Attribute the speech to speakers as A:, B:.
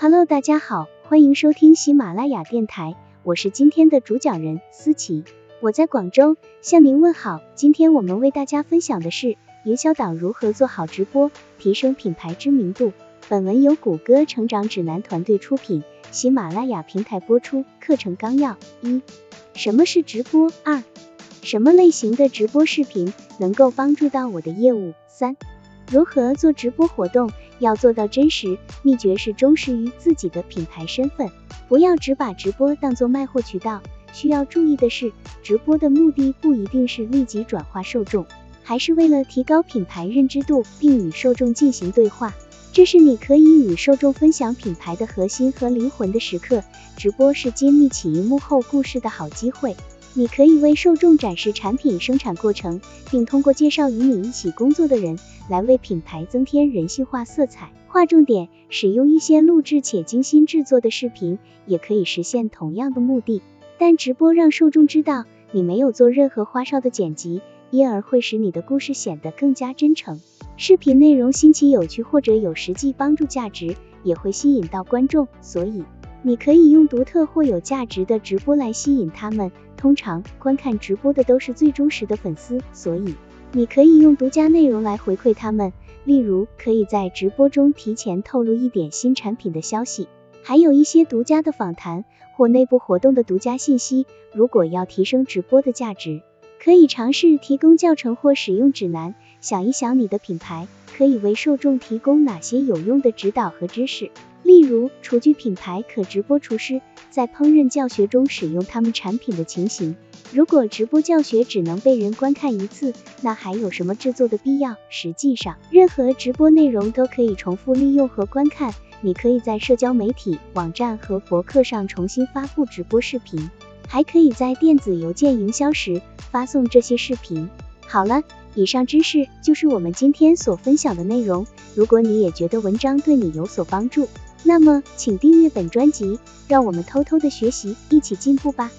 A: Hello，大家好，欢迎收听喜马拉雅电台，我是今天的主讲人思琪，我在广州向您问好。今天我们为大家分享的是营销党如何做好直播，提升品牌知名度。本文由谷歌成长指南团队出品，喜马拉雅平台播出。课程纲要：一、什么是直播？二、什么类型的直播视频能够帮助到我的业务？三、如何做直播活动？要做到真实，秘诀是忠实于自己的品牌身份，不要只把直播当做卖货渠道。需要注意的是，直播的目的不一定是立即转化受众，还是为了提高品牌认知度，并与受众进行对话。这是你可以与受众分享品牌的核心和灵魂的时刻。直播是揭秘起因幕后故事的好机会。你可以为受众展示产品生产过程，并通过介绍与你一起工作的人，来为品牌增添人性化色彩。划重点，使用一些录制且精心制作的视频，也可以实现同样的目的。但直播让受众知道你没有做任何花哨的剪辑，因而会使你的故事显得更加真诚。视频内容新奇有趣或者有实际帮助价值，也会吸引到观众。所以，你可以用独特或有价值的直播来吸引他们。通常观看直播的都是最忠实的粉丝，所以你可以用独家内容来回馈他们。例如，可以在直播中提前透露一点新产品的消息，还有一些独家的访谈或内部活动的独家信息。如果要提升直播的价值，可以尝试提供教程或使用指南。想一想你的品牌可以为受众提供哪些有用的指导和知识。例如，厨具品牌可直播厨师在烹饪教学中使用他们产品的情形。如果直播教学只能被人观看一次，那还有什么制作的必要？实际上，任何直播内容都可以重复利用和观看。你可以在社交媒体、网站和博客上重新发布直播视频，还可以在电子邮件营销时发送这些视频。好了，以上知识就是我们今天所分享的内容。如果你也觉得文章对你有所帮助，那么，请订阅本专辑，让我们偷偷的学习，一起进步吧。